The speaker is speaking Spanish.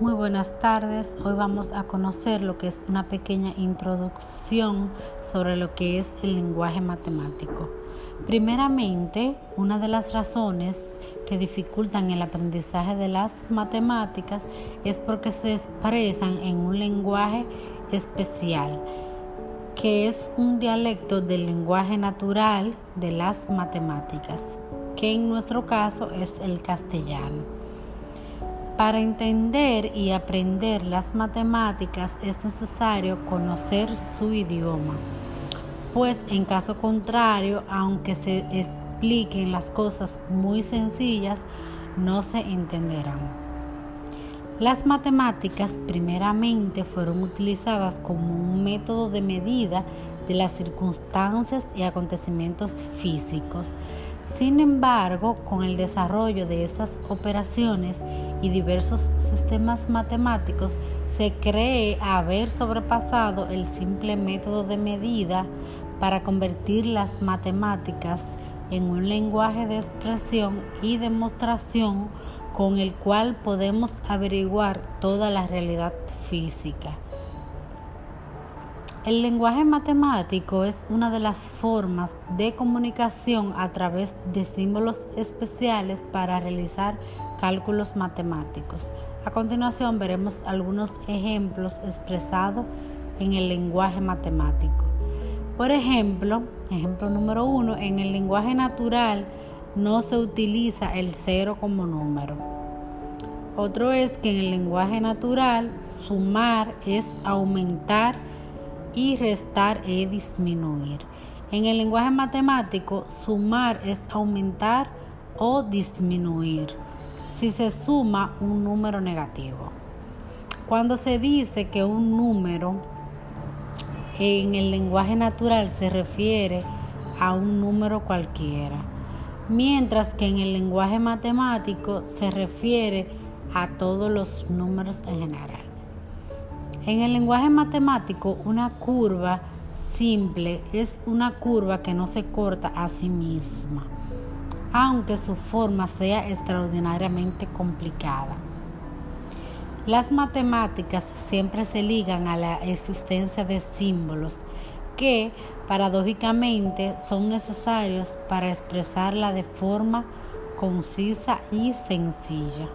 Muy buenas tardes. Hoy vamos a conocer lo que es una pequeña introducción sobre lo que es el lenguaje matemático. Primeramente, una de las razones que dificultan el aprendizaje de las matemáticas es porque se expresan en un lenguaje especial, que es un dialecto del lenguaje natural de las matemáticas, que en nuestro caso es el castellano. Para entender y aprender las matemáticas es necesario conocer su idioma, pues en caso contrario, aunque se expliquen las cosas muy sencillas, no se entenderán. Las matemáticas primeramente fueron utilizadas como un método de medida de las circunstancias y acontecimientos físicos sin embargo, con el desarrollo de estas operaciones y diversos sistemas matemáticos, se cree haber sobrepasado el simple método de medida para convertir las matemáticas en un lenguaje de expresión y demostración con el cual podemos averiguar toda la realidad física. El lenguaje matemático es una de las formas de comunicación a través de símbolos especiales para realizar cálculos matemáticos. A continuación veremos algunos ejemplos expresados en el lenguaje matemático. Por ejemplo, ejemplo número uno, en el lenguaje natural no se utiliza el cero como número. Otro es que en el lenguaje natural sumar es aumentar y restar es disminuir. En el lenguaje matemático, sumar es aumentar o disminuir si se suma un número negativo. Cuando se dice que un número en el lenguaje natural se refiere a un número cualquiera, mientras que en el lenguaje matemático se refiere a todos los números en general. En el lenguaje matemático, una curva simple es una curva que no se corta a sí misma, aunque su forma sea extraordinariamente complicada. Las matemáticas siempre se ligan a la existencia de símbolos que, paradójicamente, son necesarios para expresarla de forma concisa y sencilla.